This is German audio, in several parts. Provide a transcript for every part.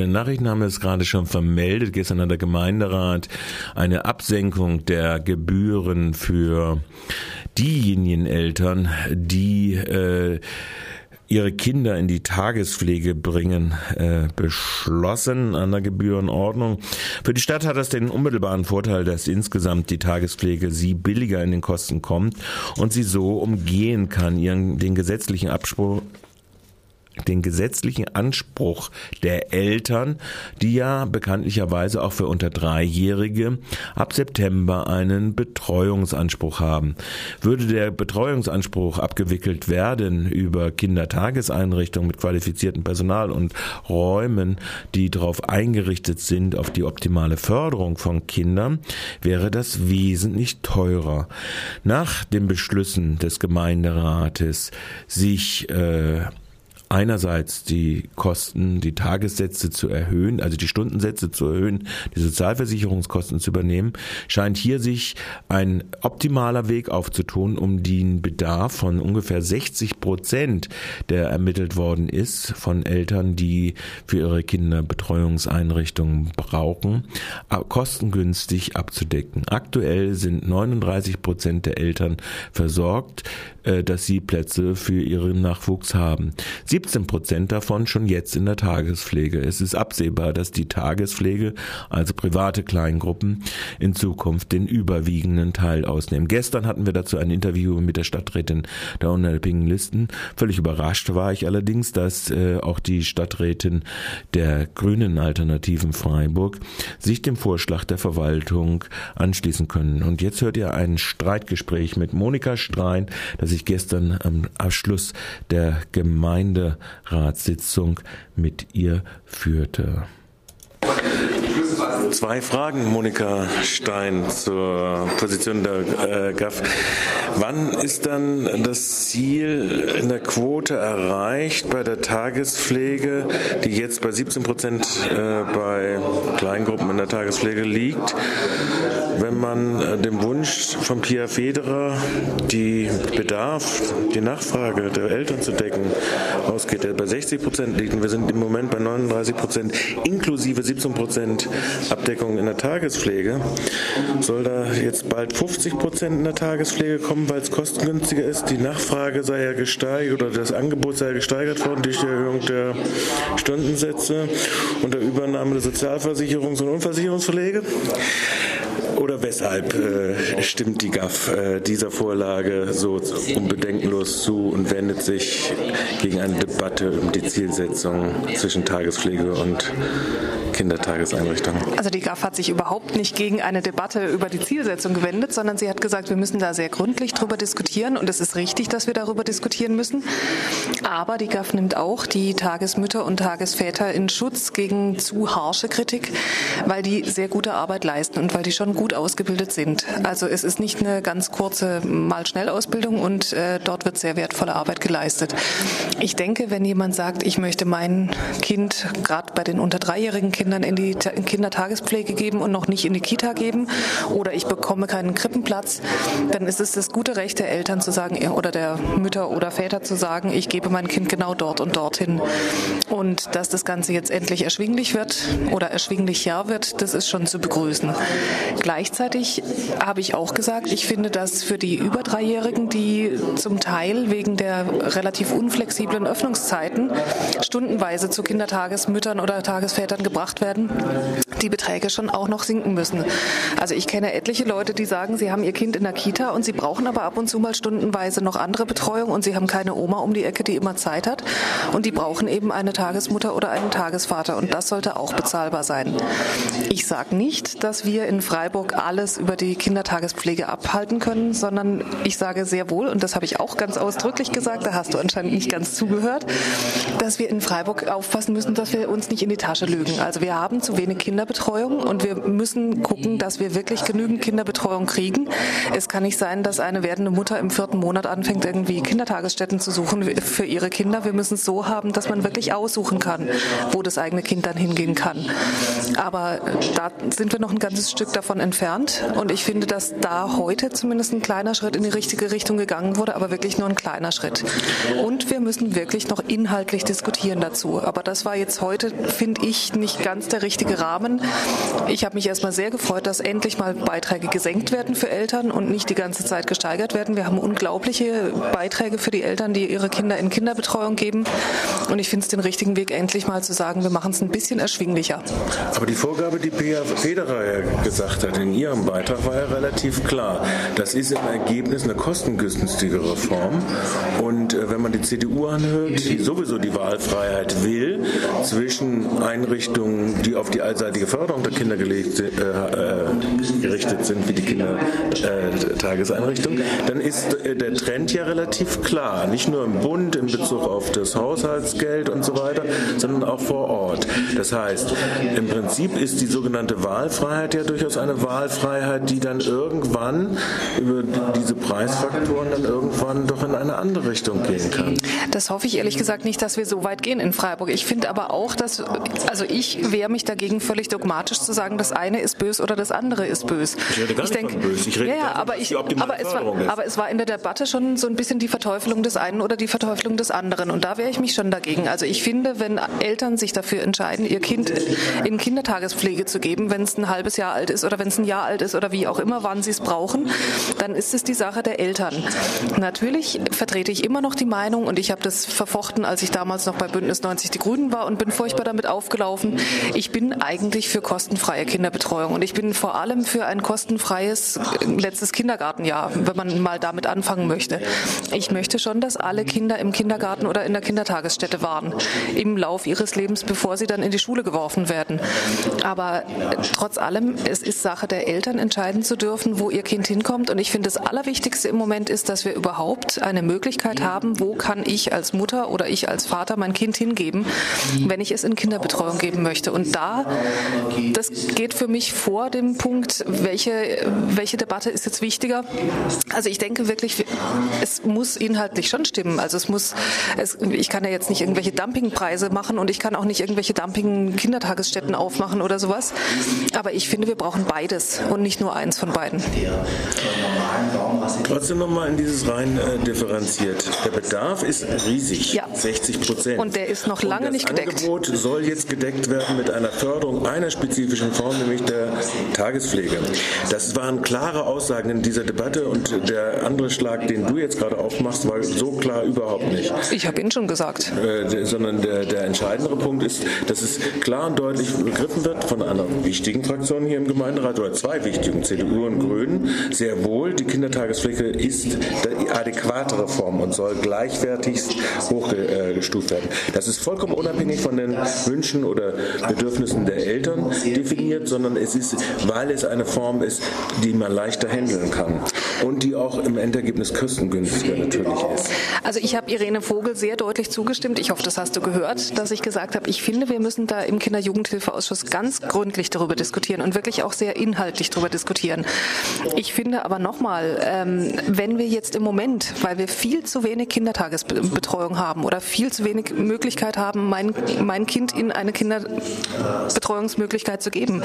In Nachrichten haben wir es gerade schon vermeldet. Gestern hat der Gemeinderat eine Absenkung der Gebühren für diejenigen Eltern, die äh, ihre Kinder in die Tagespflege bringen, äh, beschlossen an der Gebührenordnung. Für die Stadt hat das den unmittelbaren Vorteil, dass insgesamt die Tagespflege sie billiger in den Kosten kommt und sie so umgehen kann, ihren den gesetzlichen Abspruch den gesetzlichen Anspruch der Eltern, die ja bekanntlicherweise auch für unter Dreijährige ab September einen Betreuungsanspruch haben. Würde der Betreuungsanspruch abgewickelt werden über Kindertageseinrichtungen mit qualifiziertem Personal und Räumen, die darauf eingerichtet sind, auf die optimale Förderung von Kindern, wäre das wesentlich teurer. Nach den Beschlüssen des Gemeinderates, sich äh, einerseits die Kosten, die Tagessätze zu erhöhen, also die Stundensätze zu erhöhen, die Sozialversicherungskosten zu übernehmen, scheint hier sich ein optimaler Weg aufzutun, um den Bedarf von ungefähr 60 Prozent, der ermittelt worden ist von Eltern, die für ihre Kinder Betreuungseinrichtungen brauchen, kostengünstig abzudecken. Aktuell sind 39 Prozent der Eltern versorgt, äh, dass sie Plätze für ihren Nachwuchs haben. Sie 17 Prozent davon schon jetzt in der Tagespflege. Es ist absehbar, dass die Tagespflege, also private Kleingruppen, in Zukunft den überwiegenden Teil ausnehmen. Gestern hatten wir dazu ein Interview mit der Stadträtin der unabhängigen Listen. Völlig überrascht war ich allerdings, dass äh, auch die Stadträtin der Grünen Alternativen Freiburg sich dem Vorschlag der Verwaltung anschließen können. Und jetzt hört ihr ein Streitgespräch mit Monika Strein, das ich gestern am Abschluss der Gemeinde Ratssitzung mit ihr führte. Zwei Fragen, Monika Stein, zur Position der äh, GAF. Wann ist dann das Ziel in der Quote erreicht bei der Tagespflege, die jetzt bei 17 Prozent äh, bei Kleingruppen in der Tagespflege liegt? Wenn man äh, dem Wunsch von Pia Federer, die Bedarf, die Nachfrage der Eltern zu decken, ausgeht, der bei 60 Prozent liegt und wir sind im Moment bei 39 Prozent inklusive 17 Prozent Abdeckung in der Tagespflege, soll da jetzt bald 50 Prozent in der Tagespflege kommen, weil es kostengünstiger ist. Die Nachfrage sei ja gesteigert oder das Angebot sei gesteigert worden durch die Erhöhung der Stundensätze und der Übernahme der Sozialversicherungs- und Unversicherungsverlege. Oder weshalb äh, stimmt die GAF äh, dieser Vorlage so unbedenkenlos zu und wendet sich gegen eine Debatte um die Zielsetzung zwischen Tagespflege und Kindertageseinrichtungen? Also die GAF hat sich überhaupt nicht gegen eine Debatte über die Zielsetzung gewendet, sondern sie hat gesagt, wir müssen da sehr gründlich drüber diskutieren und es ist richtig, dass wir darüber diskutieren müssen. Aber die GAF nimmt auch die Tagesmütter und Tagesväter in Schutz gegen zu harsche Kritik, weil die sehr gute Arbeit leisten und weil die schon gut ausgebildet sind. Also es ist nicht eine ganz kurze Mal-Schnell-Ausbildung und äh, dort wird sehr wertvolle Arbeit geleistet. Ich denke, wenn jemand sagt, ich möchte mein Kind gerade bei den unter dreijährigen Kindern in die Kindertagespflege geben und noch nicht in die Kita geben oder ich bekomme keinen Krippenplatz, dann ist es das gute Recht der Eltern zu sagen oder der Mütter oder Väter zu sagen, ich gebe mein Kind genau dort und dorthin. Und dass das Ganze jetzt endlich erschwinglich wird oder erschwinglicher wird, das ist schon zu begrüßen. Gleichzeitig habe ich auch gesagt, ich finde, dass für die über Dreijährigen, die zum Teil wegen der relativ unflexiblen Öffnungszeiten stundenweise zu Kindertagesmüttern oder Tagesvätern gebracht werden, die Beträge schon auch noch sinken müssen. Also ich kenne etliche Leute, die sagen, sie haben ihr Kind in der Kita und sie brauchen aber ab und zu mal stundenweise noch andere Betreuung und sie haben keine Oma um die Ecke, die immer Zeit hat und die brauchen eben eine Tagesmutter oder einen Tagesvater und das sollte auch bezahlbar sein. Ich sage nicht, dass wir in Freiburg alles über die Kindertagespflege abhalten können, sondern ich sage sehr wohl, und das habe ich auch ganz ausdrücklich gesagt, da hast du anscheinend nicht ganz zugehört, dass wir in Freiburg aufpassen müssen, dass wir uns nicht in die Tasche lügen. Also wir haben zu wenig Kinderbetreuung und wir müssen gucken, dass wir wirklich genügend Kinderbetreuung kriegen. Es kann nicht sein, dass eine werdende Mutter im vierten Monat anfängt, irgendwie Kindertagesstätten zu suchen für ihre Kinder. Wir müssen es so haben, dass man wirklich aussuchen kann, wo das eigene Kind dann hingehen kann. Aber da sind wir noch ein ganzes Stück davon davon entfernt. Und ich finde, dass da heute zumindest ein kleiner Schritt in die richtige Richtung gegangen wurde, aber wirklich nur ein kleiner Schritt. Und wir müssen wirklich noch inhaltlich diskutieren dazu. Aber das war jetzt heute, finde ich, nicht ganz der richtige Rahmen. Ich habe mich erstmal sehr gefreut, dass endlich mal Beiträge gesenkt werden für Eltern und nicht die ganze Zeit gesteigert werden. Wir haben unglaubliche Beiträge für die Eltern, die ihre Kinder in Kinderbetreuung geben. Und ich finde es den richtigen Weg, endlich mal zu sagen, wir machen es ein bisschen erschwinglicher. Aber die Vorgabe, die Pia Federer gesagt hat in ihrem Beitrag, war ja relativ klar. Das ist im Ergebnis eine kostengünstigere Form. Und äh, wenn man die CDU anhört, die sowieso die Wahlfreiheit will zwischen Einrichtungen, die auf die allseitige Förderung der Kinder gelegt, äh, äh, gerichtet sind, wie die Kindertageseinrichtungen, dann ist äh, der Trend ja relativ klar. Nicht nur im Bund in Bezug auf das Haushaltsgeld und so weiter, sondern auch vor Ort. Das heißt, im Prinzip ist die sogenannte Wahlfreiheit ja durchaus eine Wahlfreiheit, die dann irgendwann über diese Preisfaktoren dann irgendwann doch in eine andere Richtung gehen kann. Das hoffe ich ehrlich gesagt nicht, dass wir so weit gehen in Freiburg. Ich finde aber auch, dass, also ich wehre mich dagegen, völlig dogmatisch zu sagen, das eine ist bös oder das andere ist bös. Ich rede gar ich nicht denk, von bös. Ich rede ja, ja, aber, ich, aber, es war, aber es war in der Debatte schon so ein bisschen die Verteufelung des einen oder die Verteufelung des anderen. Und da wehre ich mich schon dagegen. Also ich finde, wenn Eltern sich dafür entscheiden, ihr Kind in Kindertagespflege zu geben, wenn es ein halbes Jahr alt ist oder wenn es ein Jahr alt ist oder wie auch immer, wann sie es brauchen, dann ist es die Sache der Eltern. Natürlich vertrete ich immer noch die Meinung und ich habe das verfochten, als ich damals noch bei Bündnis 90 Die Grünen war und bin furchtbar damit aufgelaufen. Ich bin eigentlich für kostenfreie Kinderbetreuung und ich bin vor allem für ein kostenfreies letztes Kindergartenjahr, wenn man mal damit anfangen möchte. Ich möchte schon, dass alle Kinder im Kindergarten oder in der Kindertagesstätte waren im Lauf ihres Lebens, bevor sie dann in die Schule geworfen werden. Aber trotz allem, es ist Sache der Eltern, entscheiden zu dürfen, wo ihr Kind hinkommt. Und ich finde, das Allerwichtigste im Moment ist, dass wir überhaupt eine Möglichkeit haben, wo kann ich als Mutter oder ich als Vater mein Kind hingeben, wenn ich es in Kinderbetreuung geben möchte. Und da, das geht für mich vor dem Punkt, welche, welche Debatte ist jetzt wichtiger. Also ich denke wirklich, es muss inhaltlich schon stimmen. Also es muss, es, ich kann ja jetzt nicht irgendwelche Dumpingpreise machen und ich kann auch nicht irgendwelche Dumping-Kindertagesstätten aufmachen oder sowas. Aber ich finde, wir brauchen beides und nicht nur eins von beiden. Trotzdem nochmal in dieses rein äh, differenziert. Der Bedarf ist riesig, ja. 60 Prozent. Und der ist noch lange nicht gedeckt. Das Angebot soll jetzt gedeckt werden mit einer Förderung einer spezifischen Form, nämlich der Tagespflege. Das waren klare Aussagen in dieser Debatte und der andere Schlag, den du jetzt gerade aufmachst, war so klar überhaupt nicht. Ich habe ihn schon gesagt. Äh, sondern der, der entscheidendere Punkt ist, dass es klar und deutlich begriffen wird von einer wichtigen Fraktion hier im Gemeinderat oder zwei wichtigen, CDU und Grünen, sehr wohl, die Kindertagespflege ist die adäquatere Form und soll gleichwertigst hochgestuft werden. Das ist vollkommen unabhängig von den Wünschen oder Bedürfnissen der Eltern definiert, sondern es ist, weil es eine Form ist, die man leichter handeln kann und die auch im Endergebnis kostengünstiger natürlich ist. Also ich habe Irene Vogel sehr deutlich zugestimmt. Ich hoffe, das hast du gehört, dass ich gesagt habe, ich finde, wir müssen da im Kinderjugendhilfeausschuss ganz gründlich darüber diskutieren und wirklich auch sehr inhaltlich darüber diskutieren. Ich finde aber nochmal, ähm, wenn wir jetzt im Moment, weil wir viel zu wenig Kindertagesbetreuung haben oder viel zu wenig Möglichkeit haben, mein, mein Kind in eine Kinderbetreuungsmöglichkeit zu geben,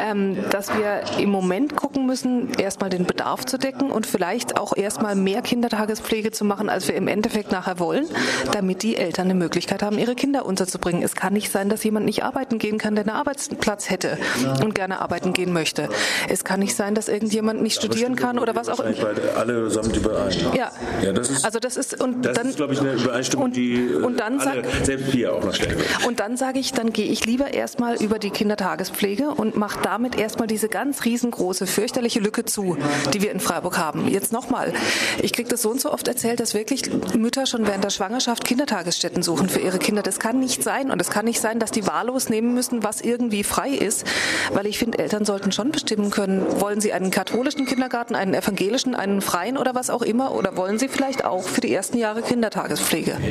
ähm, dass wir im Moment gucken müssen, erstmal den Bedarf zu decken und vielleicht auch erstmal mehr Kindertagespflege zu machen, als wir im Endeffekt nachher wollen, damit die Eltern eine Möglichkeit haben, ihre Kinder unterzubringen. Es kann nicht sein, dass jemand nicht arbeiten gehen kann, der einen Arbeitsplatz hätte und gerne arbeiten gehen möchte. Es kann nicht sein, dass irgendjemand nicht studieren kann oder was auch immer. Alle samt überein. Ja. ja das ist, also das ist und das dann ist, glaube ich, eine Übereinstimmung, und, die äh, und dann alle, sag, selbst hier auch noch stellen Und dann sage ich, dann gehe ich lieber erstmal über die Kindertagespflege und mache damit erstmal diese ganz riesengroße, fürchterliche Lücke zu, die wir in Freiburg haben. Jetzt nochmal, ich kriege das so und so oft erzählt, dass wirklich Mütter schon während der Schwangerschaft Kindertagesstätten suchen für ihre Kinder. Das kann nicht sein und es kann nicht sein, dass die wahllos nehmen müssen, was irgendwie frei ist, weil ich finde, Eltern sollten schon bestimmen können, wollen sie einen katholischen Kindergarten, einen evangelischen, einen freien oder was auch immer oder wollen sie vielleicht auch für die ersten Jahre Kindertagespflege?